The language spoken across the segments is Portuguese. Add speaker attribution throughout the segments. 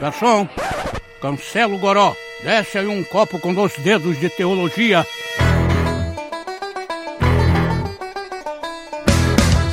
Speaker 1: Garçom, cancela o goró. Desce aí um copo com dois dedos de teologia.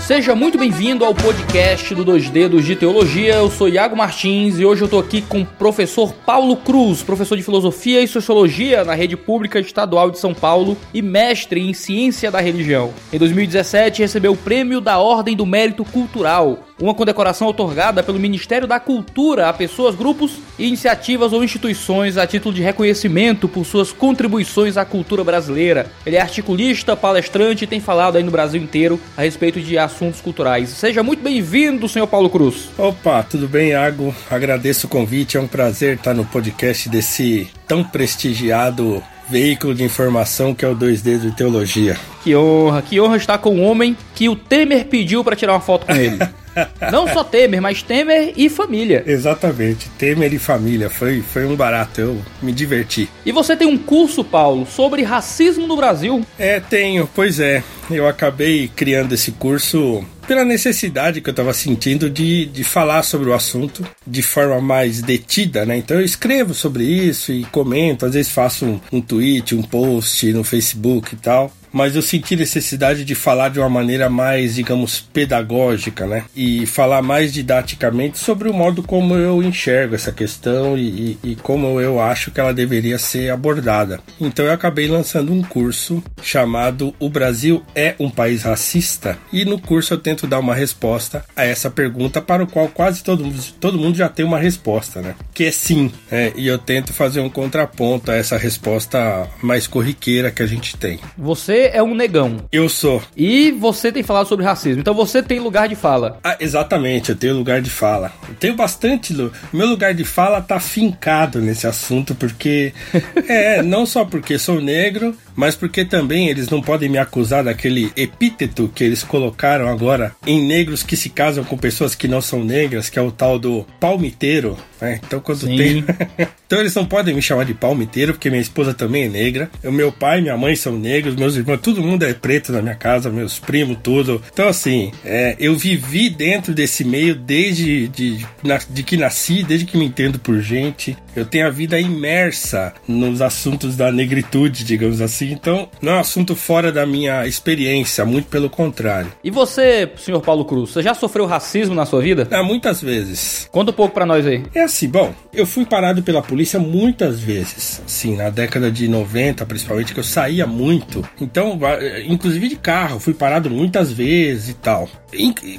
Speaker 2: Seja muito bem-vindo ao podcast do Dois Dedos de Teologia. Eu sou Iago Martins e hoje eu tô aqui com o professor Paulo Cruz, professor de Filosofia e Sociologia na Rede Pública Estadual de São Paulo e mestre em Ciência da Religião. Em 2017 recebeu o Prêmio da Ordem do Mérito Cultural, uma condecoração otorgada pelo Ministério da Cultura a pessoas, grupos iniciativas ou instituições a título de reconhecimento por suas contribuições à cultura brasileira. Ele é articulista, palestrante e tem falado aí no Brasil inteiro a respeito de assuntos culturais. Seja muito bem-vindo, senhor Paulo Cruz.
Speaker 3: Opa, tudo bem, Iago? Agradeço o convite, é um prazer estar no podcast desse tão prestigiado veículo de informação que é o 2D de Teologia.
Speaker 2: Que honra, que honra estar com um homem que o Temer pediu para tirar uma foto com ele. Não só Temer, mas Temer e família.
Speaker 3: Exatamente, Temer e família. Foi, foi um barato, eu me diverti.
Speaker 2: E você tem um curso, Paulo, sobre racismo no Brasil?
Speaker 3: É, tenho, pois é. Eu acabei criando esse curso pela necessidade que eu estava sentindo de, de falar sobre o assunto de forma mais detida, né? Então eu escrevo sobre isso e comento, às vezes faço um, um tweet, um post no Facebook e tal mas eu senti necessidade de falar de uma maneira mais, digamos, pedagógica, né? E falar mais didaticamente sobre o modo como eu enxergo essa questão e, e, e, como eu acho que ela deveria ser abordada. Então eu acabei lançando um curso chamado O Brasil é um país racista? E no curso eu tento dar uma resposta a essa pergunta para o qual quase todo mundo, todo mundo já tem uma resposta, né? Que é sim. Né? E eu tento fazer um contraponto a essa resposta mais corriqueira que a gente tem.
Speaker 2: Você é um negão.
Speaker 3: Eu sou.
Speaker 2: E você tem falado sobre racismo. Então você tem lugar de fala.
Speaker 3: Ah, exatamente, eu tenho lugar de fala. Eu tenho bastante. Meu lugar de fala tá fincado nesse assunto, porque. é, não só porque sou negro, mas porque também eles não podem me acusar daquele epíteto que eles colocaram agora em negros que se casam com pessoas que não são negras, que é o tal do palmiteiro. Né? Então, quando Sim. tem. então, eles não podem me chamar de palmiteiro, porque minha esposa também é negra. O meu pai e minha mãe são negros, meus irmãos, todo mundo é preto na minha casa, meus primos, tudo. Então, assim, é, eu vivi dentro desse meio desde de, de, de que nasci, desde que me entendo por gente. Eu tenho a vida imersa nos assuntos da negritude, digamos assim. Então, não é um assunto fora da minha experiência, muito pelo contrário.
Speaker 2: E você, senhor Paulo Cruz, você já sofreu racismo na sua vida?
Speaker 3: Ah, muitas vezes.
Speaker 2: Conta um pouco para nós aí.
Speaker 3: É assim, bom, eu fui parado pela polícia muitas vezes. Sim, na década de 90, principalmente, que eu saía muito. Então, inclusive de carro, fui parado muitas vezes e tal.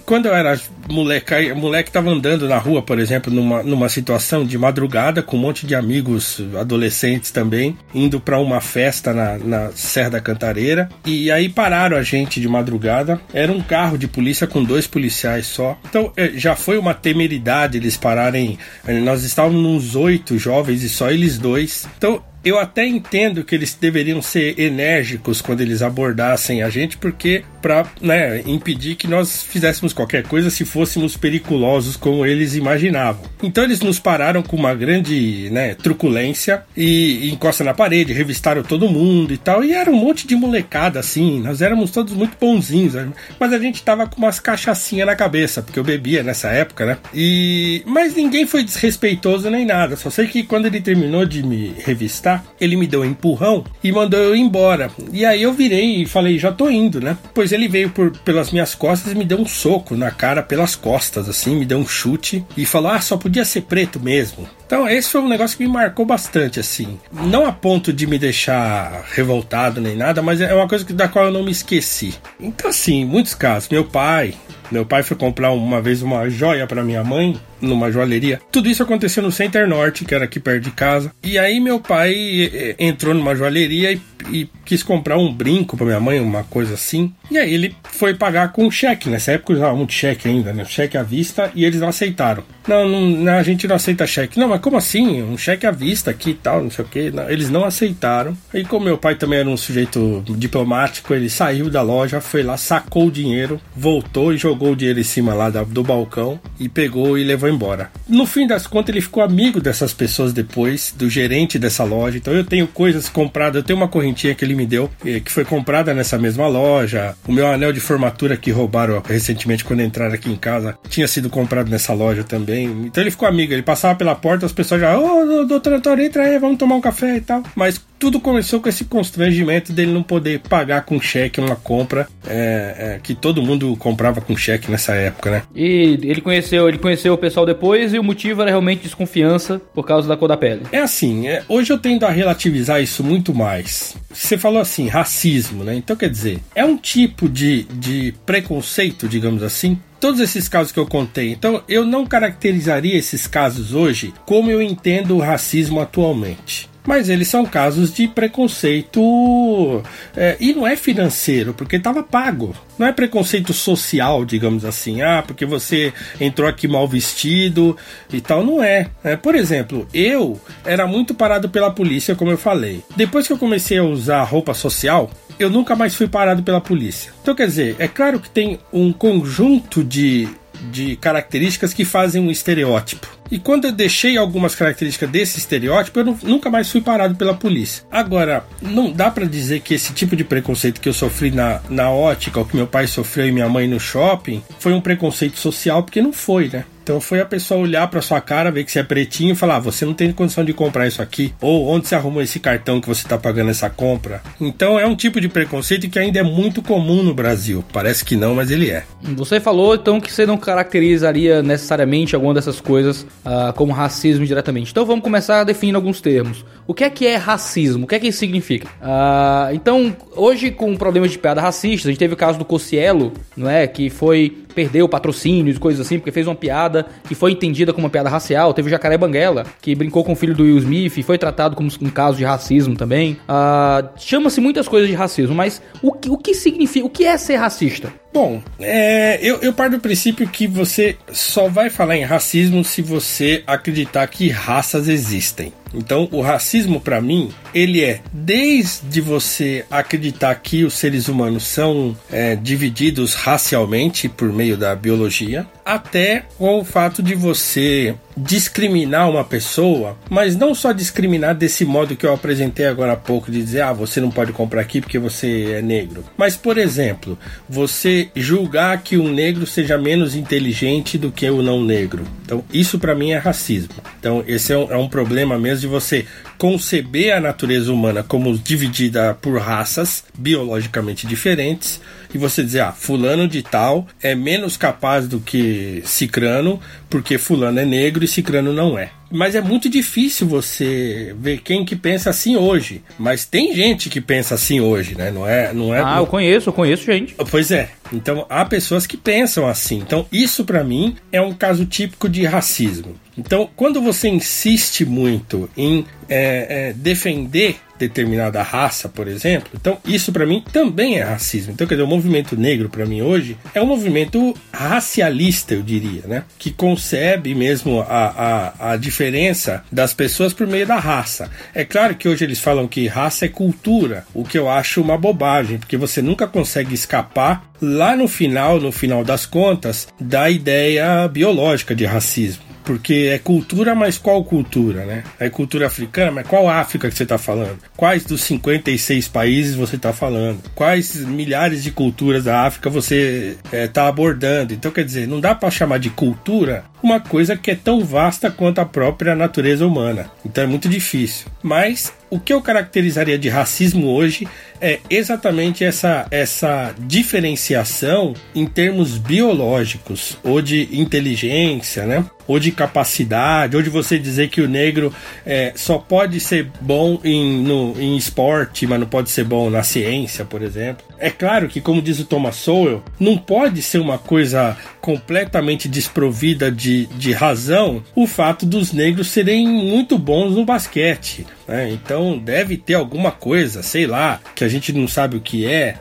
Speaker 3: Quando eu era moleque, moleque tava andando na rua, por exemplo, numa, numa situação de madrugada com um monte de amigos adolescentes também, indo para uma festa na, na Serra da Cantareira. E aí pararam a gente de madrugada. Era um carro de polícia com dois policiais só. Então é, já foi uma temeridade eles pararem. Nós estávamos uns oito jovens e só eles dois. Então eu até entendo que eles deveriam ser enérgicos quando eles abordassem a gente, porque para né, impedir que nós fizéssemos qualquer coisa se fôssemos periculosos como eles imaginavam. Então eles nos pararam com uma grande né, truculência e, e encosta na parede, revistaram todo mundo e tal. E era um monte de molecada assim, nós éramos todos muito bonzinhos, mas a gente tava com umas cachaçinhas na cabeça, porque eu bebia nessa época, né? E mas ninguém foi desrespeitoso nem nada. Só sei que quando ele terminou de me revistar ele me deu um empurrão e mandou eu ir embora. E aí eu virei e falei, já tô indo, né? Pois ele veio por, pelas minhas costas e me deu um soco na cara pelas costas, assim, me deu um chute e falou, ah, só podia ser preto mesmo. Então, esse foi um negócio que me marcou bastante, assim. Não a ponto de me deixar revoltado nem nada, mas é uma coisa da qual eu não me esqueci. Então, assim, muitos casos. Meu pai, meu pai foi comprar uma vez uma joia para minha mãe numa joalheria. Tudo isso aconteceu no Center Norte, que era aqui perto de casa. E aí meu pai entrou numa joalheria e, e quis comprar um brinco para minha mãe, uma coisa assim. E aí ele foi pagar com cheque. Nessa época usava muito cheque ainda, né? Cheque à vista e eles não aceitaram. Não, não, a gente não aceita cheque. Não, mas como assim? Um cheque à vista aqui e tal, não sei o que. Eles não aceitaram. E como meu pai também era um sujeito diplomático, ele saiu da loja, foi lá, sacou o dinheiro, voltou e jogou o dinheiro em cima lá do balcão e pegou e levou embora. No fim das contas, ele ficou amigo dessas pessoas depois, do gerente dessa loja. Então eu tenho coisas compradas, eu tenho uma correntinha que ele me deu, eh, que foi comprada nessa mesma loja. O meu anel de formatura que roubaram recentemente quando entraram aqui em casa tinha sido comprado nessa loja também. Então ele ficou amigo, ele passava pela porta, as pessoas já, ô, oh, doutor entra aí, vamos tomar um café e tal. Mas tudo começou com esse constrangimento dele não poder pagar com cheque uma compra é, é, que todo mundo comprava com cheque nessa época, né?
Speaker 2: E ele conheceu, ele conheceu o pessoal depois e o motivo era realmente desconfiança por causa da cor da pele.
Speaker 3: É assim, é, hoje eu tendo a relativizar isso muito mais. Você falou assim, racismo, né? Então quer dizer, é um tipo de, de preconceito, digamos assim, todos esses casos que eu contei. Então, eu não caracterizaria esses casos hoje como eu entendo o racismo atualmente mas eles são casos de preconceito é, e não é financeiro, porque estava pago. Não é preconceito social, digamos assim, ah, porque você entrou aqui mal vestido e tal, não é. é. Por exemplo, eu era muito parado pela polícia, como eu falei. Depois que eu comecei a usar roupa social, eu nunca mais fui parado pela polícia. Então, quer dizer, é claro que tem um conjunto de de características que fazem um estereótipo. E quando eu deixei algumas características desse estereótipo, eu nunca mais fui parado pela polícia. Agora, não dá para dizer que esse tipo de preconceito que eu sofri na, na ótica, ou que meu pai sofreu e minha mãe no shopping, foi um preconceito social, porque não foi, né? Então foi a pessoa olhar para sua cara, ver que você é pretinho e falar: ah, você não tem condição de comprar isso aqui. Ou onde você arrumou esse cartão que você está pagando essa compra. Então é um tipo de preconceito que ainda é muito comum no Brasil. Parece que não, mas ele é.
Speaker 2: Você falou então que você não caracterizaria necessariamente alguma dessas coisas uh, como racismo diretamente. Então vamos começar definindo alguns termos. O que é que é racismo? O que é que isso significa? Uh, então, hoje com problemas de piada racista, a gente teve o caso do Cocielo, não é? Que foi perdeu patrocínios e coisas assim, porque fez uma piada que foi entendida como uma piada racial. Teve o Jacaré Banguela, que brincou com o filho do Will Smith e foi tratado como um caso de racismo também. Uh, Chama-se muitas coisas de racismo, mas o que, o que significa, o que é ser racista?
Speaker 3: Bom, é, eu, eu parto do princípio que você só vai falar em racismo se você acreditar que raças existem. Então, o racismo, para mim, ele é desde você acreditar que os seres humanos são é, divididos racialmente por meio da biologia, até com o fato de você discriminar uma pessoa, mas não só discriminar desse modo que eu apresentei agora há pouco, de dizer, ah, você não pode comprar aqui porque você é negro. Mas, por exemplo, você julgar que um negro seja menos inteligente do que o não negro. Então, isso para mim é racismo. Então, esse é um, é um problema mesmo de você conceber a natureza humana como dividida por raças biologicamente diferentes e você dizer, ah, fulano de tal é menos capaz do que cicrano porque fulano é negro e cicrano não é. Mas é muito difícil você ver quem que pensa assim hoje. Mas tem gente que pensa assim hoje, né? Não é, não é.
Speaker 2: Ah, eu conheço, eu conheço gente.
Speaker 3: Pois é. Então há pessoas que pensam assim. Então isso para mim é um caso típico de racismo. Então quando você insiste muito em é, é, defender determinada raça, por exemplo. Então, isso para mim também é racismo. Então, quer dizer, o movimento negro para mim hoje é um movimento racialista, eu diria, né? Que concebe mesmo a, a, a diferença das pessoas por meio da raça. É claro que hoje eles falam que raça é cultura, o que eu acho uma bobagem, porque você nunca consegue escapar lá no final, no final das contas, da ideia biológica de racismo porque é cultura, mas qual cultura, né? É cultura africana, mas qual África que você está falando? Quais dos 56 países você está falando? Quais milhares de culturas da África você está é, abordando? Então, quer dizer, não dá para chamar de cultura uma coisa que é tão vasta quanto a própria natureza humana. Então é muito difícil. Mas o que eu caracterizaria de racismo hoje é exatamente essa, essa diferenciação em termos biológicos, ou de inteligência, né? ou de capacidade, ou de você dizer que o negro é, só pode ser bom em, no, em esporte, mas não pode ser bom na ciência, por exemplo. É claro que, como diz o Thomas Sowell, não pode ser uma coisa completamente desprovida de, de razão o fato dos negros serem muito bons no basquete. Né? Então deve ter alguma coisa, sei lá, que a gente não sabe o que é,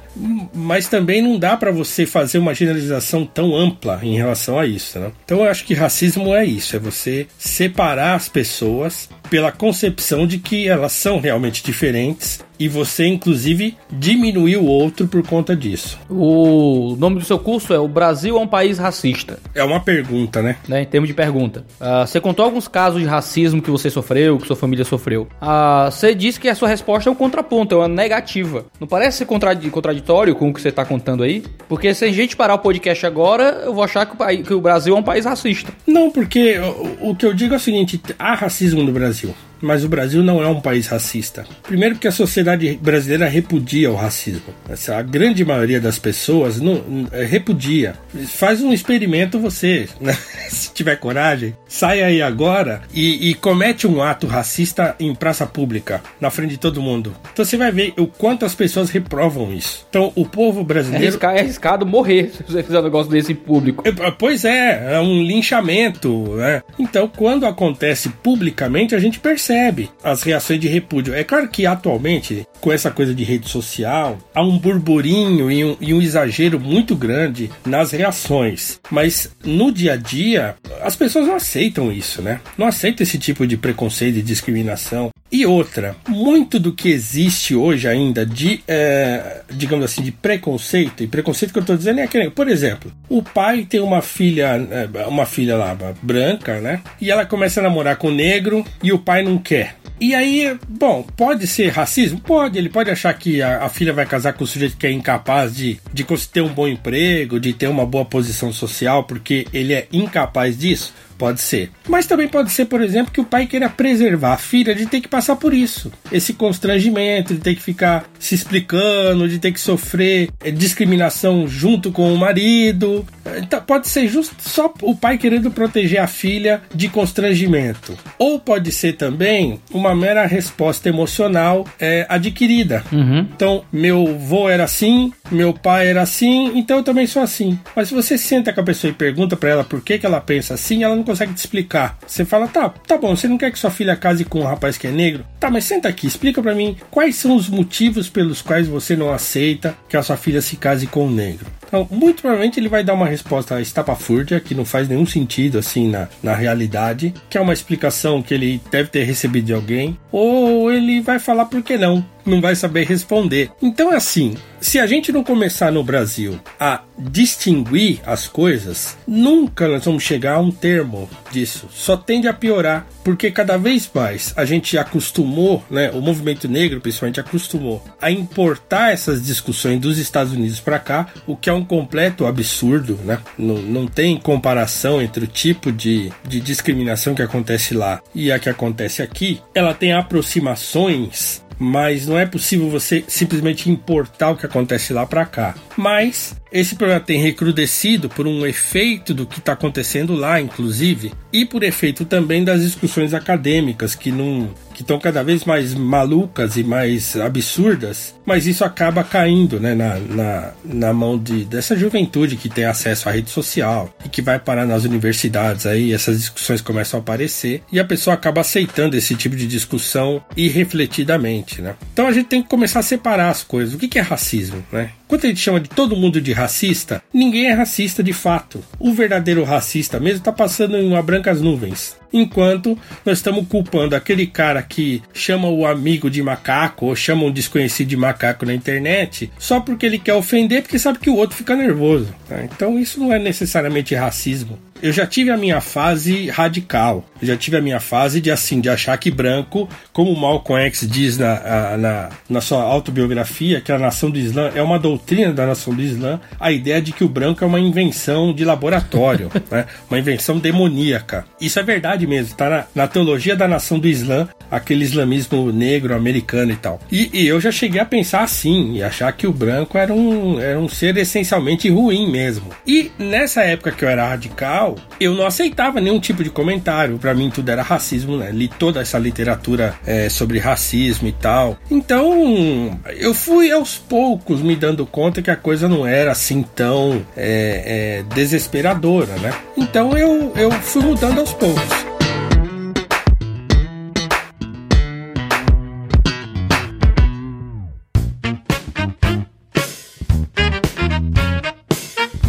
Speaker 3: mas também não dá para você fazer uma generalização tão ampla em relação a isso. Né? Então eu acho que racismo é isso: é você separar as pessoas pela concepção de que elas são realmente diferentes e você, inclusive, diminuir o outro por conta disso.
Speaker 2: O nome do seu curso é O Brasil é um País Racista.
Speaker 3: É uma pergunta, né?
Speaker 2: né em termos de pergunta. Uh, você contou alguns casos de racismo que você sofreu, que sua família sofreu. Uh, você disse que a sua resposta é um contraponto, é uma negativa. Não parece ser contraditório com o que você está contando aí? Porque se a gente parar o podcast agora, eu vou achar que o, país, que o Brasil é um país racista.
Speaker 3: Não, porque o, o que eu digo é o seguinte: há racismo no Brasil Merci. Mas o Brasil não é um país racista. Primeiro que a sociedade brasileira repudia o racismo. A grande maioria das pessoas não, é, repudia. Faz um experimento você, né? se tiver coragem, sai aí agora e, e, comete um ato racista em praça pública, na frente de todo mundo. Então você vai ver o quanto as pessoas reprovam isso. Então o povo brasileiro... É,
Speaker 2: arriscado, é arriscado morrer se você fizer um negócio desse em público.
Speaker 3: É, pois é, é um linchamento, né? Então quando acontece publicamente a gente percebe percebe as reações de repúdio. É claro que atualmente, com essa coisa de rede social, há um burburinho e um, e um exagero muito grande nas reações. Mas no dia a dia, as pessoas não aceitam isso, né? Não aceitam esse tipo de preconceito e discriminação. E outra, muito do que existe hoje ainda de, é, digamos assim, de preconceito, e preconceito que eu estou dizendo é aquele, por exemplo, o pai tem uma filha, é, uma filha lá, branca, né? E ela começa a namorar com o negro e o pai não quer. E aí, bom, pode ser racismo? Pode, ele pode achar que a, a filha vai casar com um sujeito que é incapaz de, de ter um bom emprego, de ter uma boa posição social, porque ele é incapaz disso. Pode ser. Mas também pode ser, por exemplo, que o pai queira preservar a filha de ter que passar por isso. Esse constrangimento, de ter que ficar se explicando, de ter que sofrer é, discriminação junto com o marido. Então, pode ser justo só o pai querendo proteger a filha de constrangimento. Ou pode ser também uma mera resposta emocional é, adquirida. Uhum. Então, meu vô era assim, meu pai era assim, então eu também sou assim. Mas se você senta com a pessoa e pergunta para ela por que, que ela pensa assim, ela não consegue te explicar. Você fala, tá, tá bom, você não quer que sua filha case com um rapaz que é negro? Tá, mas senta aqui, explica para mim quais são os motivos pelos quais você não aceita que a sua filha se case com um negro. Então, muito provavelmente ele vai dar uma resposta estapafúrdia, que não faz nenhum sentido assim na, na realidade, que é uma explicação que ele deve ter recebido de alguém, ou ele vai falar por que não, não vai saber responder. Então é assim, se a gente não começar no Brasil a distinguir as coisas, nunca nós vamos chegar a um termo disso. Só tende a piorar, porque cada vez mais a gente acostumou, né, o movimento negro principalmente acostumou a importar essas discussões dos Estados Unidos para cá, o que é um completo absurdo, né? Não, não tem comparação entre o tipo de, de discriminação que acontece lá e a que acontece aqui. Ela tem aproximações mas não é possível você simplesmente importar o que acontece lá para cá. Mas esse problema tem recrudescido por um efeito do que está acontecendo lá, inclusive, e por efeito também das discussões acadêmicas que não que estão cada vez mais malucas e mais absurdas, mas isso acaba caindo né, na, na, na mão de, dessa juventude que tem acesso à rede social e que vai parar nas universidades aí, essas discussões começam a aparecer e a pessoa acaba aceitando esse tipo de discussão irrefletidamente. Né? Então a gente tem que começar a separar as coisas. O que é racismo? Né? Quando a gente chama de todo mundo de racista, ninguém é racista de fato. O verdadeiro racista mesmo está passando em uma brancas nuvens. Enquanto nós estamos culpando aquele cara que chama o amigo de macaco ou chama um desconhecido de macaco na internet só porque ele quer ofender, porque sabe que o outro fica nervoso. Tá? Então isso não é necessariamente racismo eu já tive a minha fase radical. Eu já tive a minha fase de assim, de achar que branco, como o Malcolm X diz na, na, na sua autobiografia, que a nação do Islã é uma doutrina da nação do Islã, a ideia de que o branco é uma invenção de laboratório, né? uma invenção demoníaca. Isso é verdade mesmo, está na, na, teologia da nação do Islã, aquele islamismo negro, americano e tal. E, e, eu já cheguei a pensar assim, e achar que o branco era um, era um ser essencialmente ruim mesmo. E nessa época que eu era radical, eu não aceitava nenhum tipo de comentário. Para mim tudo era racismo, né? Li toda essa literatura é, sobre racismo e tal. Então eu fui aos poucos me dando conta que a coisa não era assim tão é, é, desesperadora, né? Então eu, eu fui mudando aos poucos.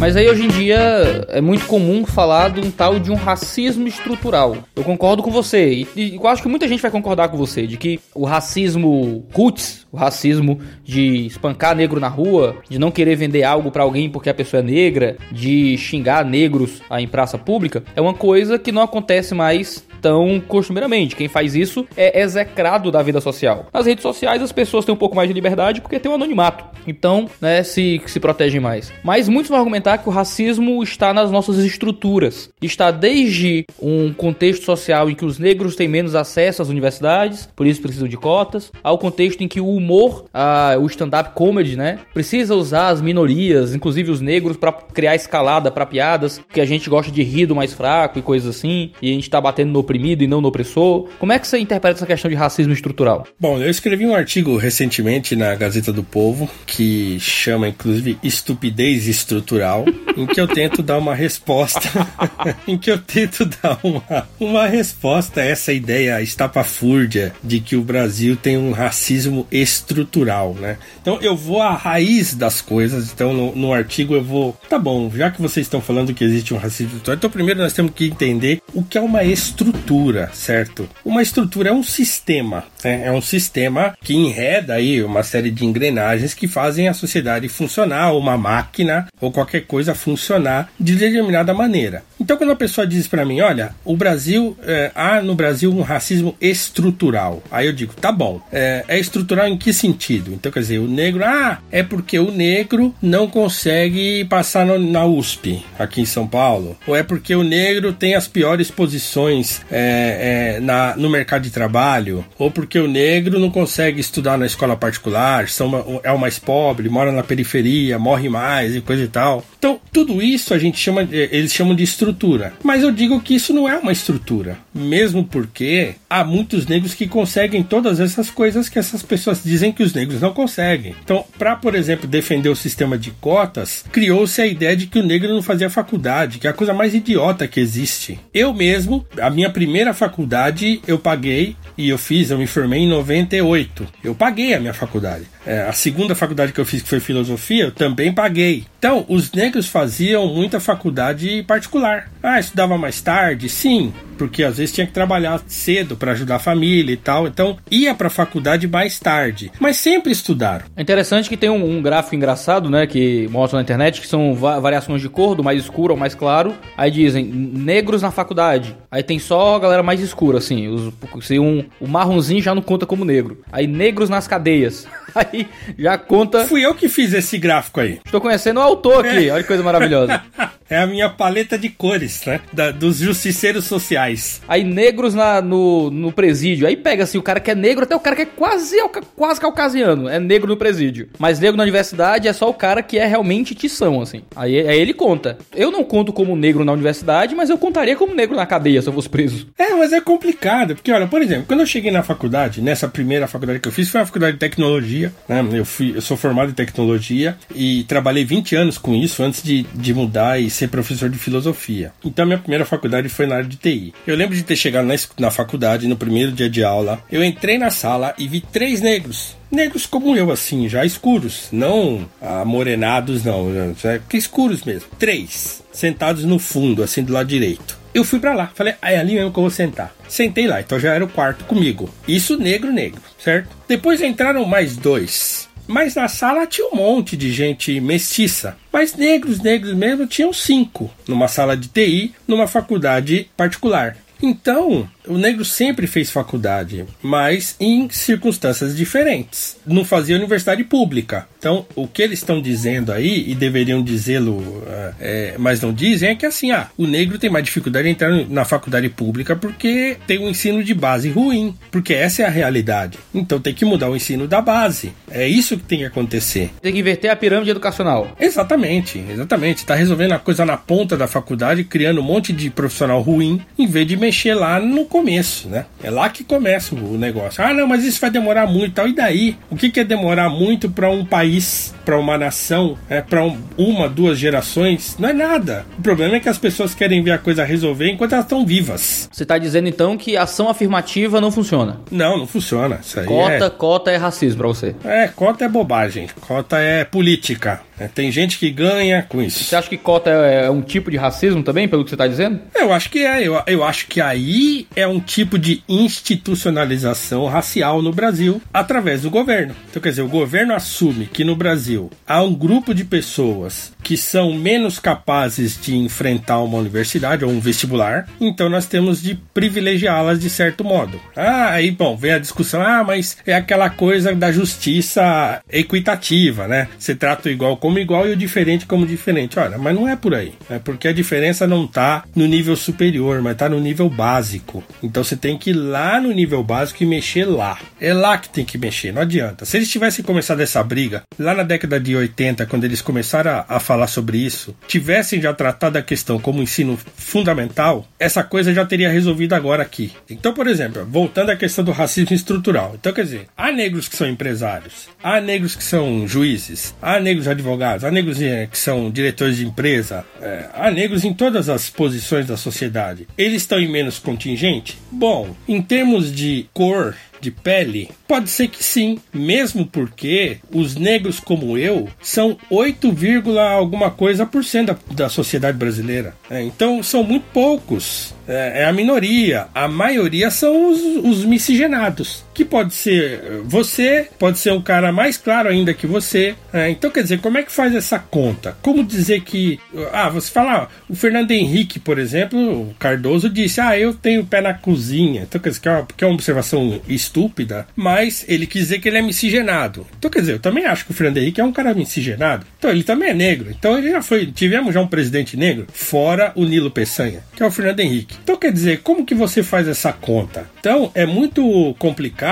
Speaker 2: Mas aí hoje em dia é muito comum falar de um tal de um racismo estrutural. Eu concordo com você, e, e eu acho que muita gente vai concordar com você, de que o racismo roots, o racismo de espancar negro na rua, de não querer vender algo para alguém porque a pessoa é negra, de xingar negros em praça pública, é uma coisa que não acontece mais tão costumeiramente. Quem faz isso é execrado da vida social. Nas redes sociais as pessoas têm um pouco mais de liberdade porque tem o um anonimato. Então, né, se, se protegem mais. Mas muitos vão argumentar que o racismo está nas nossas estruturas. Está desde um contexto social em que os negros têm menos acesso às universidades, por isso precisam de cotas, ao contexto em que o humor, a, o stand-up comedy, né, precisa usar as minorias, inclusive os negros, para criar escalada para piadas, que a gente gosta de rir do mais fraco e coisas assim, e a gente tá batendo no oprimido e não no opressor. Como é que você interpreta essa questão de racismo estrutural?
Speaker 3: Bom, eu escrevi um artigo recentemente na Gazeta do Povo que chama inclusive Estupidez Estrutural, em que eu tento dar uma resposta, em que eu tento dar uma, uma resposta a essa ideia estapafúrdia de que o Brasil tem um racismo estrutural, né? Então eu vou à raiz das coisas, então no, no artigo eu vou, tá bom, já que vocês estão falando que existe um racismo estrutural, então primeiro nós temos que entender o que é uma estrutura certo? Uma estrutura é um sistema, né? é um sistema que enreda aí uma série de engrenagens que fazem a sociedade funcionar, uma máquina ou qualquer coisa funcionar de determinada maneira. Então, quando a pessoa diz para mim, olha, o Brasil é, há no Brasil um racismo estrutural, aí eu digo, tá bom, é, é estrutural em que sentido? Então, quer dizer, o negro, ah, é porque o negro não consegue passar no, na USP aqui em São Paulo, ou é porque o negro tem as piores posições é, na, no mercado de trabalho, ou porque o negro não consegue estudar na escola particular, são, é o mais pobre, mora na periferia, morre mais e coisa e tal. Então, tudo isso a gente chama, eles chamam de estrutura. Mas eu digo que isso não é uma estrutura, mesmo porque há muitos negros que conseguem todas essas coisas que essas pessoas dizem que os negros não conseguem. Então, para, por exemplo, defender o sistema de cotas, criou-se a ideia de que o negro não fazia faculdade, que é a coisa mais idiota que existe. Eu mesmo, a minha primeira faculdade eu paguei e eu fiz, eu me formei em 98. Eu paguei a minha faculdade. É, a segunda faculdade que eu fiz, que foi filosofia, eu também paguei. Então, os negros faziam muita faculdade particular. Ah, estudava mais tarde? Sim, porque às vezes tinha que trabalhar cedo para ajudar a família e tal. Então, ia para a faculdade mais tarde, mas sempre estudaram.
Speaker 2: É interessante que tem um, um, gráfico engraçado, né, que mostra na internet que são va variações de cor, do mais escuro ao mais claro. Aí dizem negros na faculdade. Aí tem só a galera mais escura, assim. Os, se um, o marronzinho já não conta como negro. Aí negros nas cadeias. Aí já conta.
Speaker 3: Fui eu que fiz esse gráfico aí.
Speaker 2: Estou conhecendo o autor aqui. É. Olha que coisa maravilhosa.
Speaker 3: é a minha paleta de cores, né? Da, dos justiceiros sociais.
Speaker 2: Aí negros na, no, no presídio. Aí pega assim o cara que é negro até o cara que é quase, quase caucasiano. É negro no presídio. Mas negro na universidade é só o cara que é realmente tição, assim. Aí, aí ele conta. Eu não conto como negro na universidade, mas eu contaria como negro na cadeia se eu fosse preso.
Speaker 3: É, mas é complicado. Porque, olha, por exemplo, quando eu cheguei na faculdade, nessa primeira faculdade que eu fiz, foi a faculdade de tecnologia tecnologia, né? Eu, fui, eu sou formado em tecnologia e trabalhei 20 anos com isso antes de, de mudar e ser professor de filosofia. Então, minha primeira faculdade foi na área de TI. Eu lembro de ter chegado na, na faculdade, no primeiro dia de aula, eu entrei na sala e vi três negros negros como eu, assim, já escuros, não amorenados, não, é, escuros mesmo. Três, sentados no fundo, assim, do lado direito. Eu fui para lá, falei, ah, é ali mesmo que eu vou sentar. Sentei lá, então já era o quarto comigo. Isso negro, negro, certo? Depois entraram mais dois. Mas na sala tinha um monte de gente mestiça. Mas negros, negros mesmo, tinham cinco. Numa sala de TI, numa faculdade particular. Então, o negro sempre fez faculdade, mas em circunstâncias diferentes. Não fazia universidade pública. Então, o que eles estão dizendo aí, e deveriam dizê-lo, é, mas não dizem, é que assim, ah, o negro tem mais dificuldade de entrar na faculdade pública porque tem um ensino de base ruim. Porque essa é a realidade. Então tem que mudar o ensino da base. É isso que tem que acontecer.
Speaker 2: Tem que inverter a pirâmide educacional.
Speaker 3: Exatamente, exatamente. Está resolvendo a coisa na ponta da faculdade, criando um monte de profissional ruim, em vez de mexer lá no começo, né? É lá que começa o negócio. Ah, não, mas isso vai demorar muito, tal. E daí? O que, que é demorar muito para um país, para uma nação, é para um, uma, duas gerações? Não é nada. O problema é que as pessoas querem ver a coisa resolver enquanto elas estão vivas.
Speaker 2: Você está dizendo então que ação afirmativa não funciona?
Speaker 3: Não, não funciona. Isso aí
Speaker 2: cota,
Speaker 3: é...
Speaker 2: cota é racismo para você.
Speaker 3: É, cota é bobagem. Cota é política. É, tem gente que ganha com isso.
Speaker 2: Você acha que cota é, é um tipo de racismo também, pelo que você está dizendo?
Speaker 3: Eu acho que é. Eu, eu acho que aí é um tipo de institucionalização racial no Brasil através do governo. Então, quer dizer, o governo assume que no Brasil há um grupo de pessoas que são menos capazes de enfrentar uma universidade ou um vestibular, então nós temos de privilegiá-las de certo modo. Ah, aí, bom, vem a discussão, ah, mas é aquela coisa da justiça equitativa, né? Você trata igual como igual e o diferente como diferente. Olha, mas não é por aí. É porque a diferença não tá no nível superior, mas tá no nível básico. Então você tem que ir lá no nível básico e mexer lá. É lá que tem que mexer, não adianta. Se eles tivessem começado essa briga lá na década de 80, quando eles começaram a, a falar sobre isso, tivessem já tratado a questão como ensino fundamental, essa coisa já teria resolvido agora aqui. Então, por exemplo, voltando à questão do racismo estrutural. Então, quer dizer, há negros que são empresários, há negros que são juízes, há negros advogados, há negros eh, que são diretores de empresa, é, há negros em todas as posições da sociedade. Eles estão em menos contingente? Bom, em termos de cor, de pele? Pode ser que sim, mesmo porque os negros como eu são 8, alguma coisa por cento da, da sociedade brasileira. É, então são muito poucos. É, é, a minoria. A maioria são os, os miscigenados. Que pode ser você, pode ser um cara mais claro ainda que você. É, então, quer dizer, como é que faz essa conta? Como dizer que. Ah, você fala, ah, o Fernando Henrique, por exemplo, o Cardoso disse: Ah, eu tenho pé na cozinha. Então, quer dizer, que é uma, que é uma observação estúpida, mas ele quis dizer que ele é miscigenado. Então, quer dizer, eu também acho que o Fernando Henrique é um cara miscigenado. Então, ele também é negro. Então, ele já foi. Tivemos já um presidente negro, fora o Nilo Peçanha, que é o Fernando Henrique. Então, quer dizer, como que você faz essa conta? Então, é muito complicado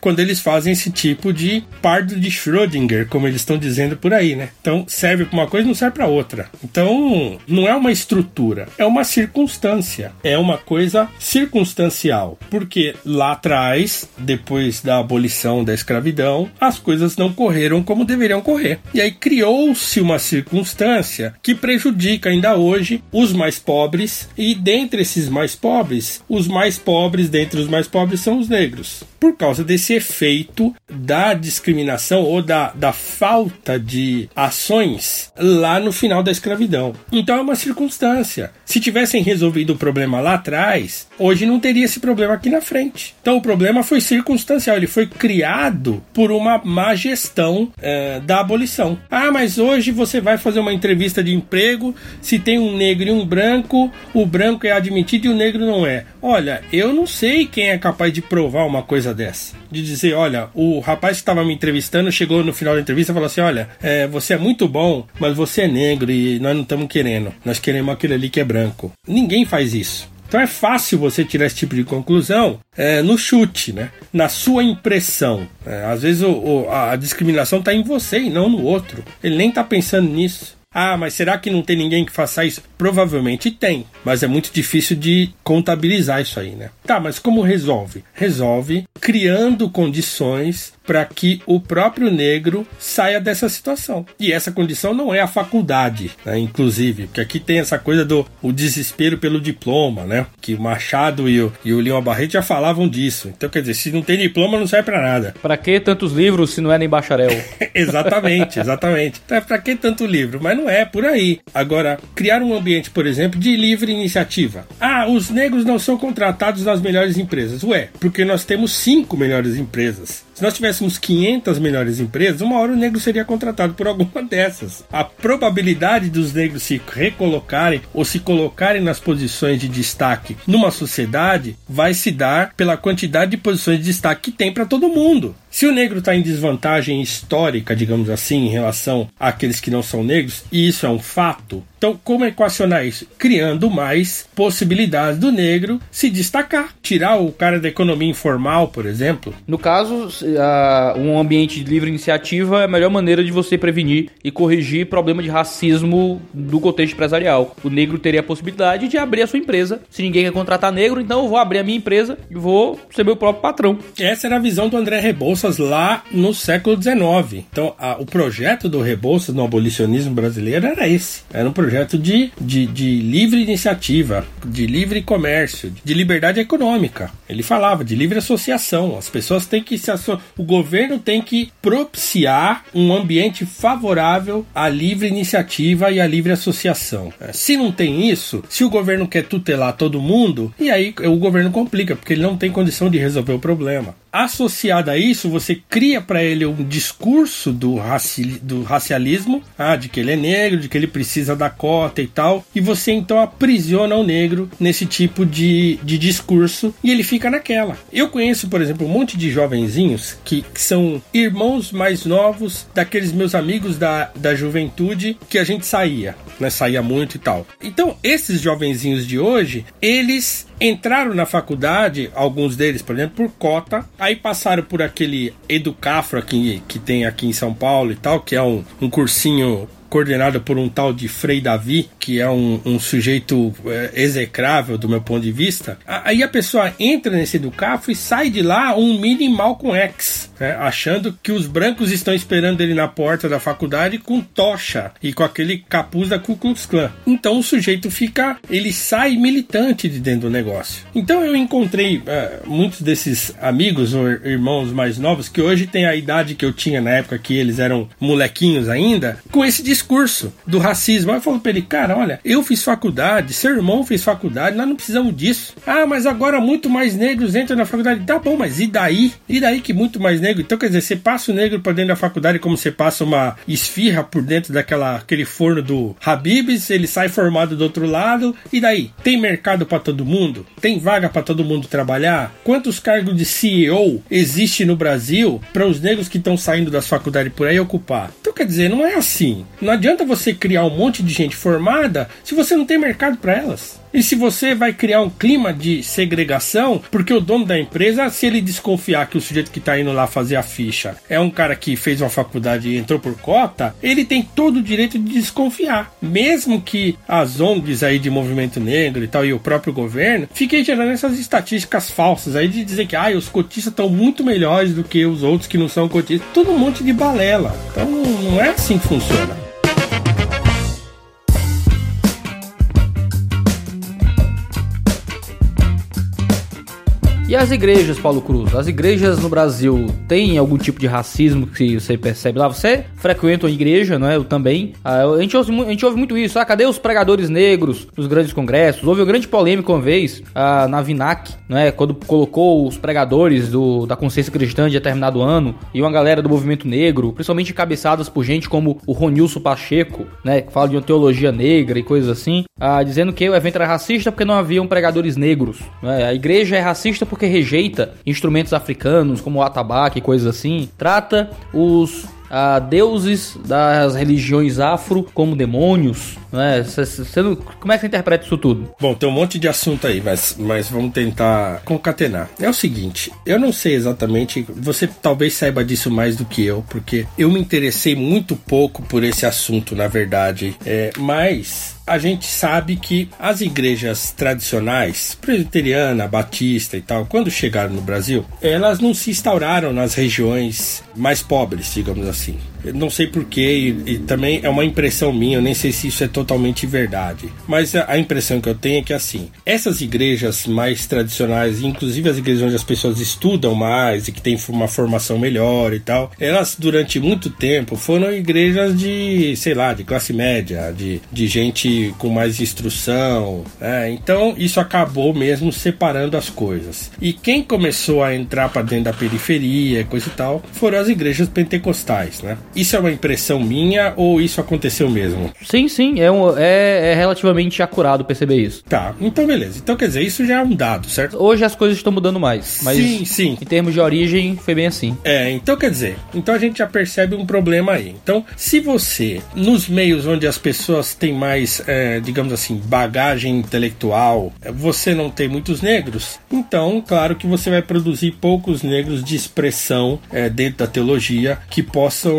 Speaker 3: quando eles fazem esse tipo de pardo de Schrödinger, como eles estão dizendo por aí, né? Então, serve para uma coisa não serve para outra. Então, não é uma estrutura, é uma circunstância. É uma coisa circunstancial. Porque lá atrás, depois da abolição da escravidão, as coisas não correram como deveriam correr. E aí criou-se uma circunstância que prejudica ainda hoje os mais pobres e dentre esses mais pobres, os mais pobres dentre os mais pobres são os negros. Por causa desse efeito da discriminação ou da, da falta de ações lá no final da escravidão. Então é uma circunstância. Se tivessem resolvido o problema lá atrás, hoje não teria esse problema aqui na frente. Então o problema foi circunstancial, ele foi criado por uma má gestão é, da abolição. Ah, mas hoje você vai fazer uma entrevista de emprego, se tem um negro e um branco, o branco é admitido e o negro não é. Olha, eu não sei quem é capaz de provar uma coisa dessa. De dizer, olha, o rapaz que estava me entrevistando chegou no final da entrevista e falou assim: olha, é, você é muito bom, mas você é negro e nós não estamos querendo. Nós queremos aquele ali que é branco. Ninguém faz isso. Então é fácil você tirar esse tipo de conclusão é, no chute, né? Na sua impressão. É, às vezes o, o, a discriminação está em você e não no outro. Ele nem está pensando nisso. Ah, mas será que não tem ninguém que faça isso? Provavelmente tem, mas é muito difícil de contabilizar isso aí, né? Tá, mas como resolve? Resolve criando condições para que o próprio negro saia dessa situação. E essa condição não é a faculdade, né, inclusive, porque aqui tem essa coisa do o desespero pelo diploma, né? Que o Machado e o, e o Leon Barreto já falavam disso. Então, quer dizer, se não tem diploma, não serve para nada.
Speaker 2: Para que tantos livros se não é nem bacharel?
Speaker 3: exatamente, exatamente. Então, é para que tanto livro? Mas não é por aí. Agora, criar um ambiente, por exemplo, de livre iniciativa. Ah, os negros não são contratados nas melhores empresas. Ué, porque nós temos cinco melhores empresas. Se nós tivéssemos 500 melhores empresas, uma hora o negro seria contratado por alguma dessas. A probabilidade dos negros se recolocarem ou se colocarem nas posições de destaque numa sociedade vai se dar pela quantidade de posições de destaque que tem para todo mundo. Se o negro está em desvantagem histórica, digamos assim, em relação àqueles que não são negros, e isso é um fato, então como equacionar isso? Criando mais possibilidades do negro se destacar, tirar o cara da economia informal, por exemplo.
Speaker 2: No caso, um ambiente de livre iniciativa é a melhor maneira de você prevenir e corrigir problema de racismo do contexto empresarial. O negro teria a possibilidade de abrir a sua empresa. Se ninguém quer contratar negro, então eu vou abrir a minha empresa e vou ser meu próprio patrão.
Speaker 3: Essa era a visão do André Rebouça Rebouças lá no século XIX. Então, a, o projeto do Rebouças no abolicionismo brasileiro era esse. Era um projeto de, de, de livre iniciativa, de livre comércio, de liberdade econômica. Ele falava de livre associação. As pessoas têm que se associar. O governo tem que propiciar um ambiente favorável à livre iniciativa e à livre associação. É, se não tem isso, se o governo quer tutelar todo mundo, e aí o governo complica, porque ele não tem condição de resolver o problema associado a isso, você cria para ele um discurso do, raci do racialismo, ah, de que ele é negro, de que ele precisa da cota e tal, e você então aprisiona o negro nesse tipo de, de discurso e ele fica naquela. Eu conheço, por exemplo, um monte de jovenzinhos que, que são irmãos mais novos daqueles meus amigos da, da juventude que a gente saía, né? Saía muito e tal. Então, esses jovenzinhos de hoje, eles entraram na faculdade, alguns deles, por exemplo, por cota, aí passaram por aquele Educafra que, que tem aqui em São Paulo e tal, que é um, um cursinho coordenada por um tal de Frei Davi, que é um, um sujeito é, execrável do meu ponto de vista, aí a pessoa entra nesse Educafo e sai de lá um mini Malcolm X, né, achando que os brancos estão esperando ele na porta da faculdade com tocha e com aquele capuz da Ku Klux Klan. Então o sujeito fica, ele sai militante de dentro do negócio. Então eu encontrei é, muitos desses amigos ou irmãos mais novos que hoje têm a idade que eu tinha na época que eles eram molequinhos ainda, com esse discurso discurso do racismo. Aí eu falo pra ele, cara, olha, eu fiz faculdade, seu irmão fez faculdade, nós não precisamos disso. Ah, mas agora muito mais negros entram na faculdade. Tá bom, mas e daí? E daí que muito mais negro? Então, quer dizer, você passa o negro pra dentro da faculdade como você passa uma esfirra por dentro daquela aquele forno do Habibs, ele sai formado do outro lado. E daí? Tem mercado para todo mundo? Tem vaga para todo mundo trabalhar? Quantos cargos de CEO existe no Brasil para os negros que estão saindo das faculdades por aí ocupar? Então, quer dizer, não é assim. Não adianta você criar um monte de gente formada se você não tem mercado para elas. E se você vai criar um clima de segregação, porque o dono da empresa, se ele desconfiar que o sujeito que está indo lá fazer a ficha é um cara que fez uma faculdade e entrou por cota, ele tem todo o direito de desconfiar. Mesmo que as ONGs aí de movimento negro e tal, e o próprio governo, fiquem gerando essas estatísticas falsas aí de dizer que ah, os cotistas estão muito melhores do que os outros que não são cotistas. Tudo um monte de balela. Então não é assim que funciona.
Speaker 2: E as igrejas, Paulo Cruz? As igrejas no Brasil têm algum tipo de racismo que você percebe lá? Você frequenta uma igreja, não é? Eu também. Ah, a, gente ouve, a gente ouve muito isso. Ah, cadê os pregadores negros nos grandes congressos? Houve uma grande polêmica uma vez ah, na Vinac, não é? Quando colocou os pregadores do, da consciência cristã de determinado ano e uma galera do movimento negro, principalmente encabeçadas por gente como o Ronilson Pacheco, né? Que fala de uma teologia negra e coisas assim, ah, dizendo que o evento era racista porque não haviam pregadores negros. É? A igreja é racista porque porque rejeita instrumentos africanos como o atabaque e coisas assim, trata os a deuses das religiões afro como demônios, né? Cê, como é que você interpreta isso tudo?
Speaker 3: Bom, tem um monte de assunto aí, mas, mas vamos tentar concatenar. É o seguinte, eu não sei exatamente, você talvez saiba disso mais do que eu, porque eu me interessei muito pouco por esse assunto, na verdade, é, mas a gente sabe que as igrejas tradicionais, presbiteriana, batista e tal, quando chegaram no Brasil, elas não se instauraram nas regiões mais pobres, digamos assim não sei porquê, e, e, também é uma impressão minha, eu nem sei se isso é totalmente verdade. Mas a, a, impressão que eu tenho é que, assim, essas igrejas mais tradicionais, inclusive as igrejas onde as pessoas estudam mais e que têm uma formação melhor e tal, elas durante muito tempo foram igrejas de, sei lá, de classe média, de, de gente com mais instrução. Né? Então isso acabou mesmo separando as coisas. E quem começou a entrar para dentro da periferia, coisa e tal, foram as igrejas pentecostais, né? Isso é uma impressão minha ou isso aconteceu mesmo?
Speaker 2: Sim, sim, é, um, é, é relativamente acurado perceber isso.
Speaker 3: Tá, então beleza. Então quer dizer, isso já é um dado, certo?
Speaker 2: Hoje as coisas estão mudando mais. Mas
Speaker 3: sim, sim.
Speaker 2: Em termos de origem, foi bem assim.
Speaker 3: É, então quer dizer, então a gente já percebe um problema aí. Então, se você, nos meios onde as pessoas têm mais, é, digamos assim, bagagem intelectual, você não tem muitos negros, então, claro que você vai produzir poucos negros de expressão é, dentro da teologia que possam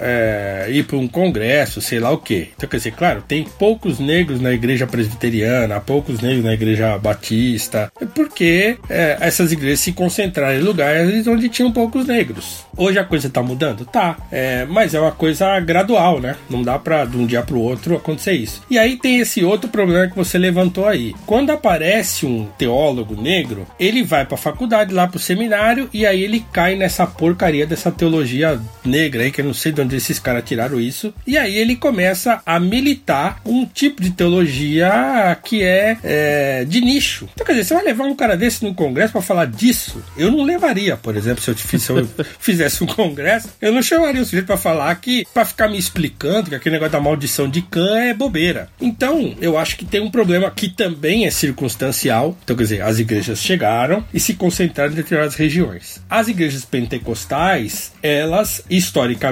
Speaker 3: é, ir para um congresso, sei lá o quê. Então, quer dizer, claro, tem poucos negros na igreja presbiteriana, poucos negros na igreja batista, porque é, essas igrejas se concentraram em lugares onde tinham poucos negros. Hoje a coisa tá mudando? Tá. É, mas é uma coisa gradual, né? Não dá pra de um dia pro outro acontecer isso. E aí tem esse outro problema que você levantou aí. Quando aparece um teólogo negro, ele vai pra faculdade, lá pro seminário, e aí ele cai nessa porcaria dessa teologia negra aí, que eu não sei de onde esses caras tiraram isso. E aí ele começa a militar um tipo de teologia que é, é de nicho. Então, quer dizer, você vai levar um cara desse no congresso para falar disso? Eu não levaria, por exemplo, se eu, se eu fizesse um congresso, eu não chamaria o sujeito para falar que, para ficar me explicando que aquele negócio da maldição de Khan é bobeira. Então, eu acho que tem um problema que também é circunstancial. Então, quer dizer, as igrejas chegaram e se concentraram em determinadas regiões. As igrejas pentecostais, elas historicamente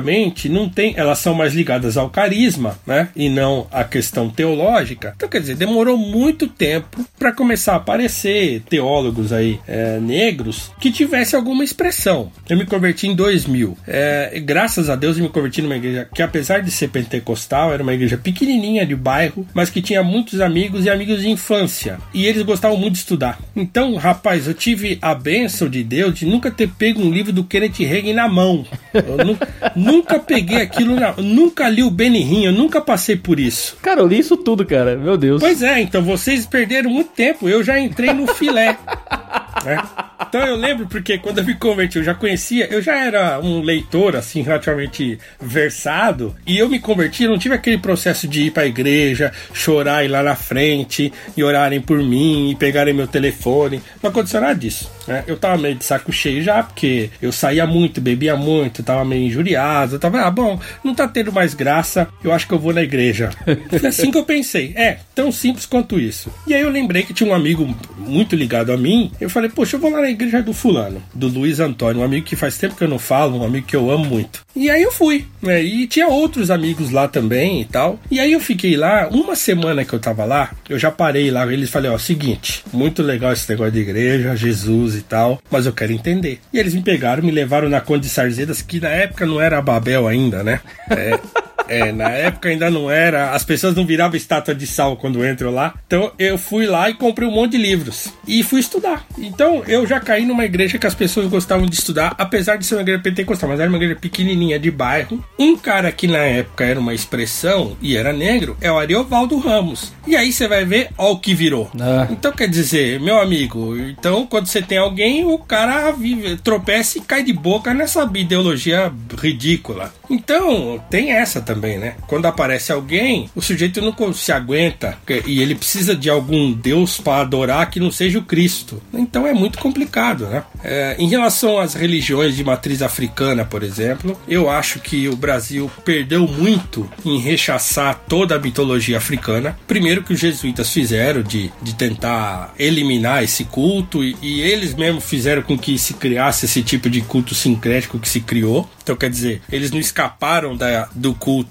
Speaker 3: não têm, elas são mais ligadas ao carisma, né? E não à questão teológica. Então, quer dizer, demorou muito tempo para começar a aparecer teólogos aí é, negros que tivesse alguma expressão. Eu me converti em 2000. É, graças a Deus eu me converti numa igreja que, apesar de ser pentecostal, era uma igreja pequenininha de bairro, mas que tinha muitos amigos e amigos de infância. E eles gostavam muito de estudar. Então, rapaz, eu tive a bênção de Deus de nunca ter pego um livro do Kenneth Hagin na mão. Eu nu nunca peguei aquilo na Nunca li o Benny eu nunca passei por isso.
Speaker 2: Cara, eu li isso tudo, cara. Meu Deus.
Speaker 3: Pois é, então vocês perderam muito tempo. Eu já entrei no filé. né? Então eu lembro porque quando eu me converti, eu já conhecia, eu já era um leitor, assim, relativamente versado, e eu me converti, eu não tive aquele processo de ir pra igreja, chorar, ir lá na frente, e orarem por mim, e pegarem meu telefone. Não aconteceu nada disso, né? Eu tava meio de saco cheio já, porque eu saía muito, bebia muito, tava meio injuriado, eu tava, ah, bom, não tá tendo mais graça, eu acho que eu vou na igreja. Foi assim que eu pensei, é, tão simples quanto isso. E aí eu lembrei que tinha um amigo muito ligado a mim, eu falei, poxa, eu vou lá na igreja do fulano, do Luiz Antônio, um amigo que faz tempo que eu não falo, um amigo que eu amo muito. E aí eu fui, né? E tinha outros amigos lá também e tal. E aí eu fiquei lá, uma semana que eu tava lá, eu já parei lá, eles falei, ó, seguinte, muito legal esse negócio de igreja, Jesus e tal, mas eu quero entender. E eles me pegaram, me levaram na Conde de Sarzedas, que na época não era Babel ainda, né? É, É, na época ainda não era. As pessoas não viravam estátua de sal quando entram lá. Então eu fui lá e comprei um monte de livros. E fui estudar. Então eu já caí numa igreja que as pessoas gostavam de estudar, apesar de ser uma igreja pentecostal, mas era uma igreja pequenininha de bairro. Um cara que na época era uma expressão e era negro é o Ariovaldo Ramos. E aí você vai ver, ó o que virou. Ah. Então quer dizer, meu amigo, então quando você tem alguém, o cara vive, tropeça e cai de boca nessa ideologia ridícula. Então tem essa também também, né? Quando aparece alguém, o sujeito não se aguenta e ele precisa de algum Deus para adorar que não seja o Cristo. Então é muito complicado, né? É, em relação às religiões de matriz africana, por exemplo, eu acho que o Brasil perdeu muito em rechaçar toda a mitologia africana. Primeiro que os jesuítas fizeram de, de tentar eliminar esse culto e, e eles mesmos fizeram com que se criasse esse tipo de culto sincrético que se criou. Então, quer dizer, eles não escaparam da, do culto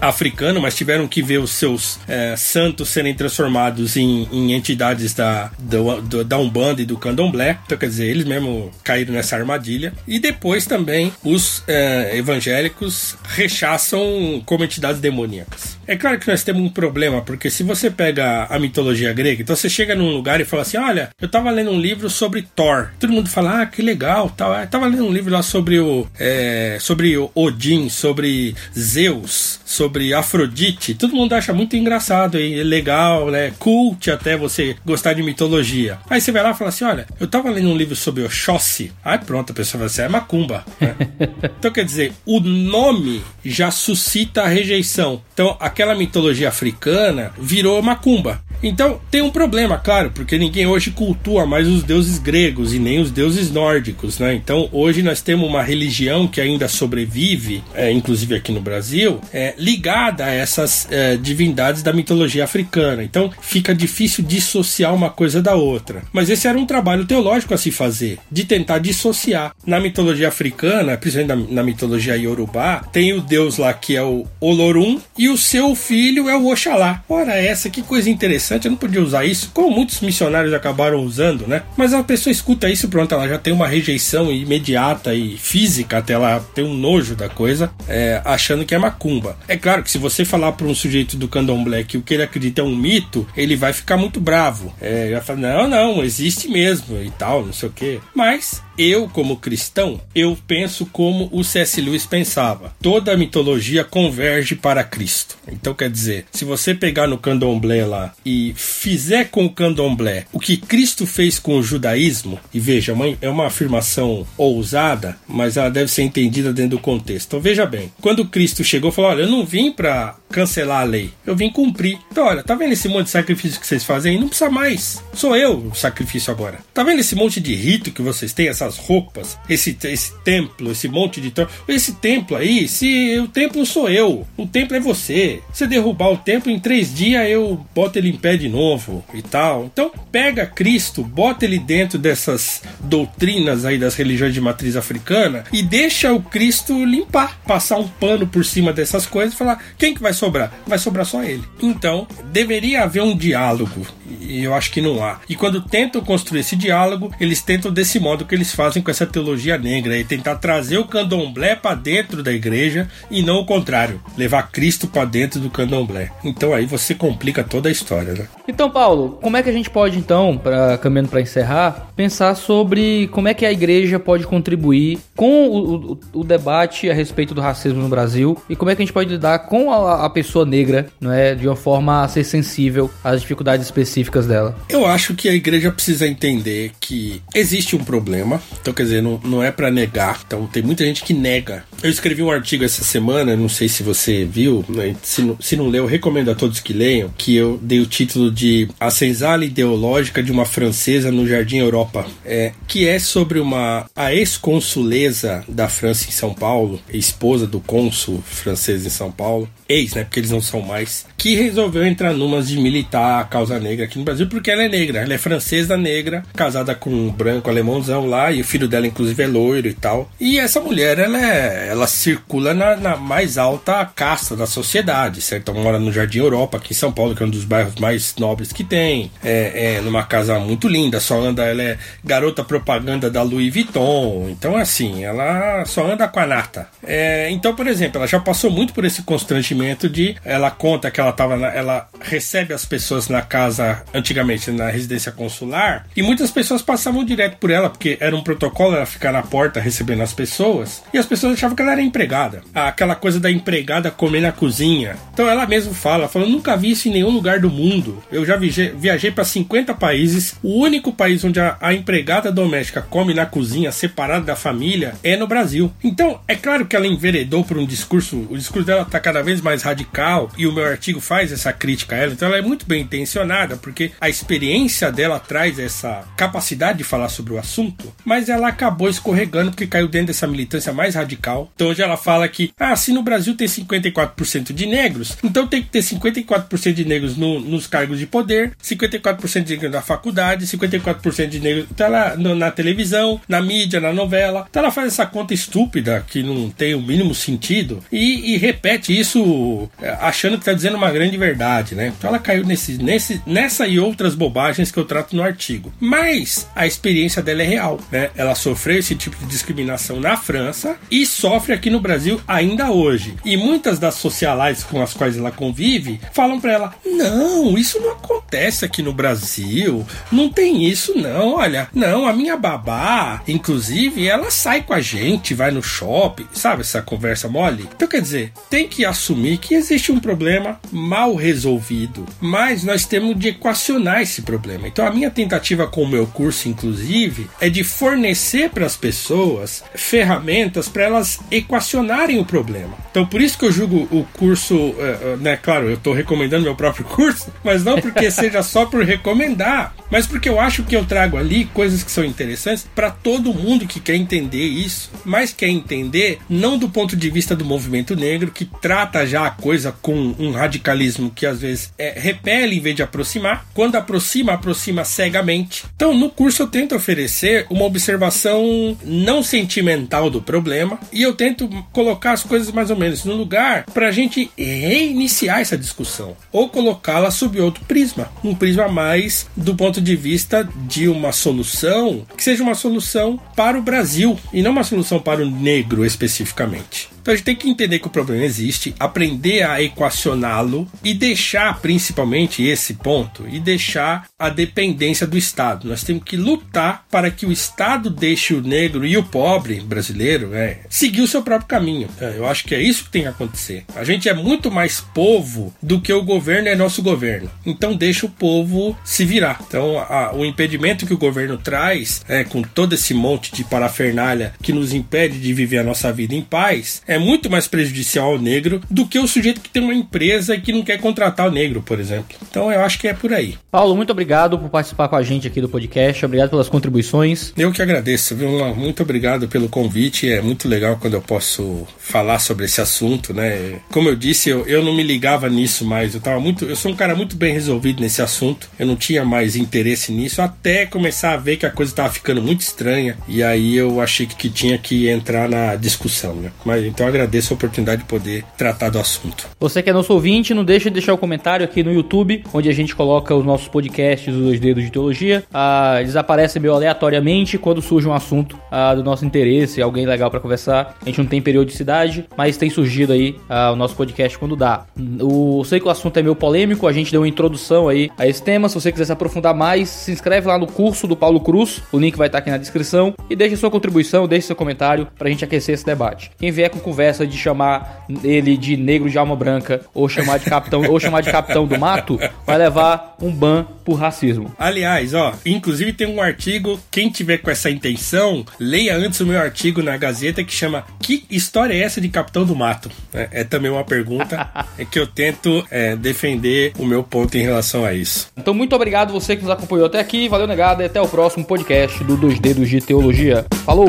Speaker 3: africano, mas tiveram que ver os seus é, santos serem transformados em, em entidades da, do, da Umbanda e do Candomblé. Então, quer dizer, eles mesmo caíram nessa armadilha. E depois também os é, evangélicos rechaçam como entidades demoníacas. É claro que nós temos um problema, porque se você pega a mitologia grega, então você chega num lugar e fala assim: Olha, eu tava lendo um livro sobre Thor. Todo mundo fala: Ah, que legal, tal. Eu tava lendo um livro lá sobre o. É, sobre Odin, sobre Zeus, sobre Afrodite. Todo mundo acha muito engraçado e legal, né? Cult até você gostar de mitologia. Aí você vai lá e fala assim: olha, eu tava lendo um livro sobre Oxóssi. Aí pronto, a pessoa vai assim: é macumba. Né? então quer dizer, o nome já suscita a rejeição. Então aquela mitologia africana virou macumba. Então tem um problema, claro, porque ninguém hoje cultua mais os deuses gregos e nem os deuses nórdicos, né? Então hoje nós temos uma religião que ainda sobrevive, é, inclusive aqui no Brasil, é, ligada a essas é, divindades da mitologia africana. Então fica difícil dissociar uma coisa da outra. Mas esse era um trabalho teológico a se fazer, de tentar dissociar. Na mitologia africana, principalmente na, na mitologia iorubá, tem o deus lá que é o Olorum e o seu filho é o Oxalá. Ora, essa que coisa interessante, eu não podia usar isso, como muitos missionários acabaram usando, né? Mas a pessoa escuta isso, pronto, ela já tem uma rejeição imediata e física, até ela ter um nojo da coisa, é, achando que é macumba. É claro que se você falar para um sujeito do candomblé que o que ele acredita é um mito, ele vai ficar muito bravo. É, ele vai falar, não, não, existe mesmo e tal, não sei o quê. Mas eu, como cristão, eu penso como o C.S. Lewis pensava. Toda a mitologia converge para Cristo. Então, quer dizer, se você pegar no candomblé lá e fizer com o candomblé o que Cristo fez com o judaísmo, e veja, é uma afirmação ousada, mas ela deve ser entendida dentro do contexto. Então, veja bem, quando Cristo chegou, falou: Olha, eu não vim para cancelar a lei, eu vim cumprir. Então, olha, tá vendo esse monte de sacrifício que vocês fazem? Não precisa mais. Sou eu o sacrifício agora. Tá vendo esse monte de rito que vocês têm, essa essas roupas, esse, esse templo, esse monte de. Esse templo aí, se o templo sou eu, o templo é você. Se derrubar o templo em três dias, eu boto ele em pé de novo e tal. Então, pega Cristo, bota ele dentro dessas doutrinas aí das religiões de matriz africana e deixa o Cristo limpar, passar um pano por cima dessas coisas e falar: quem que vai sobrar? Vai sobrar só ele. Então, deveria haver um diálogo e eu acho que não há. E quando tentam construir esse diálogo, eles tentam desse modo que eles fazem com essa teologia negra e tentar trazer o candomblé para dentro da igreja e não o contrário, levar Cristo para dentro do candomblé. Então aí você complica toda a história, né?
Speaker 2: Então, Paulo, como é que a gente pode então, para caminhando para encerrar, pensar sobre como é que a igreja pode contribuir com o, o, o, debate a respeito do racismo no Brasil e como é que a gente pode lidar com a, a pessoa negra, não é, de uma forma a ser sensível às dificuldades específicas dela?
Speaker 3: Eu acho que a igreja precisa entender que existe um problema, então quer dizer, não, não é para negar. Então tem muita gente que nega. Eu escrevi um artigo essa semana, não sei se você viu, né? se, não, se não leu, eu recomendo a todos que leiam, que eu dei o título de A Senzala Ideológica de uma Francesa no Jardim Europa, é, que é sobre uma a ex-consuleza da França em São Paulo, esposa do cônsul francês em São Paulo, ex, né, porque eles não são mais, que resolveu entrar numas de militar a causa negra aqui no Brasil, porque ela é negra, ela é francesa negra, casada com um branco alemãozão lá, e o filho dela inclusive é loiro e tal. E essa mulher, ela é, ela circula na, na mais alta casta da sociedade, certo? Ela mora no Jardim Europa, aqui em São Paulo, que é um dos bairros mais nobres que tem, é, é numa casa muito linda, só anda, ela é garota propaganda da Louis Vuitton, então assim, ela só anda com a nata. É, então, por exemplo, ela já passou muito por esse constrangimento de, ela conta que ela tava, na, ela recebe as pessoas na casa, antigamente na residência consular, e muitas pessoas passavam direto por ela, porque era um protocolo ela ficar na porta recebendo as pessoas, e as pessoas achavam que ela era empregada. Aquela coisa da empregada comer na cozinha. Então ela mesma fala, falou, nunca vi isso em nenhum lugar do mundo. Eu já viajei, viajei para 50 países, o único país onde a, a empregada doméstica come na cozinha separada da família é no Brasil. Então, é claro que ela enveredou por um discurso, o discurso dela tá cada vez mais radical, e o meu artigo faz essa crítica a ela, então ela é muito bem intencionada, porque a experiência dela traz essa capacidade de falar sobre o assunto, mas ela acabou escorregando porque caiu dentro dessa militância mais radical. Então hoje ela fala que, ah, se no Brasil tem 54% de negros, então tem que ter 54% de negros no, nos cargos de poder, 54% de negros na faculdade, 54% de negros então ela, no, na televisão, na mídia, na novela. Então ela faz essa conta estúpida que não tem o mínimo sentido e, e repete isso é, achando que está dizendo uma grande verdade, né? Então ela caiu nesse, nesse, nessa e outras bobagens que eu trato no artigo. Mas a experiência dela é real, né? Ela sofreu esse tipo de discriminação na França e sofre aqui no Brasil ainda hoje. E muitas das socialites com as quais ela convive falam para ela: não, isso não acontece aqui no Brasil, não tem isso não. Olha, não, a minha babá, inclusive, ela sai com a gente, vai no shopping, sabe essa conversa mole? Então quer dizer, tem que assumir que existe um problema mal resolvido, mas nós temos de equacionar esse problema. Então a minha tentativa com o meu curso, inclusive, é de fornecer para as pessoas ferramentas para elas equacionarem o problema. Então por isso que eu julgo o curso, eh, eh, né? Claro, eu estou recomendando meu próprio curso, mas não porque seja só por recomendar, mas porque eu acho que eu trago ali coisas que são interessantes para todo mundo que quer entender isso, mas quer entender não do ponto de vista do movimento negro, que trata já a coisa com um radicalismo que às vezes é, repele em vez de aproximar. Quando aproxima, aproxima cegamente. Então, no curso eu tento oferecer uma observação não sentimental do problema e eu tento colocar as coisas mais ou menos no lugar para a gente reiniciar essa discussão ou colocá-la sob outro prisma, um prisma mais do ponto de vista de uma solução que seja uma solução para o Brasil e não uma solução para o negro especificamente. Então a gente tem que entender que o problema existe, aprender a equacioná-lo e deixar principalmente esse ponto e deixar a dependência do Estado. Nós temos que lutar para que o Estado deixe o negro e o pobre brasileiro é, seguir o seu próprio caminho. É, eu acho que é isso que tem que acontecer. A gente é muito mais povo do que o governo é nosso governo. Então deixa o povo se virar. Então a, o impedimento que o governo traz, é, com todo esse monte de parafernália que nos impede de viver a nossa vida em paz, é é muito mais prejudicial ao negro do que o sujeito que tem uma empresa e que não quer contratar o negro, por exemplo. Então eu acho que é por aí.
Speaker 2: Paulo, muito obrigado por participar com a gente aqui do podcast. Obrigado pelas contribuições.
Speaker 3: Eu que agradeço, viu? Muito obrigado pelo convite. É muito legal quando eu posso falar sobre esse assunto, né? Como eu disse, eu, eu não me ligava nisso mais. Eu tava muito. Eu sou um cara muito bem resolvido nesse assunto. Eu não tinha mais interesse nisso até começar a ver que a coisa estava ficando muito estranha. E aí eu achei que tinha que entrar na discussão, né? Mas então agradeço a oportunidade de poder tratar do assunto.
Speaker 2: Você que é nosso ouvinte, não deixe de deixar o um comentário aqui no YouTube, onde a gente coloca os nossos podcasts, os dois dedos de teologia. Ah, eles aparecem meio aleatoriamente quando surge um assunto ah, do nosso interesse, alguém legal para conversar. A gente não tem periodicidade, mas tem surgido aí ah, o nosso podcast quando dá. O, sei que o assunto é meio polêmico, a gente deu uma introdução aí a esse tema. Se você quiser se aprofundar mais, se inscreve lá no curso do Paulo Cruz, o link vai estar aqui na descrição. E deixe sua contribuição, deixe seu comentário pra gente aquecer esse debate. Quem vier com conversa de chamar ele de negro de alma branca ou chamar de capitão ou chamar de capitão do mato, vai levar um ban por racismo.
Speaker 3: Aliás, ó, inclusive tem um artigo, quem tiver com essa intenção, leia antes o meu artigo na Gazeta que chama Que história é essa de capitão do mato? É, é também uma pergunta é que eu tento é, defender o meu ponto em relação a isso.
Speaker 2: Então, muito obrigado você que nos acompanhou até aqui, valeu negado e até o próximo podcast do Dois Dedos de Teologia. Falou!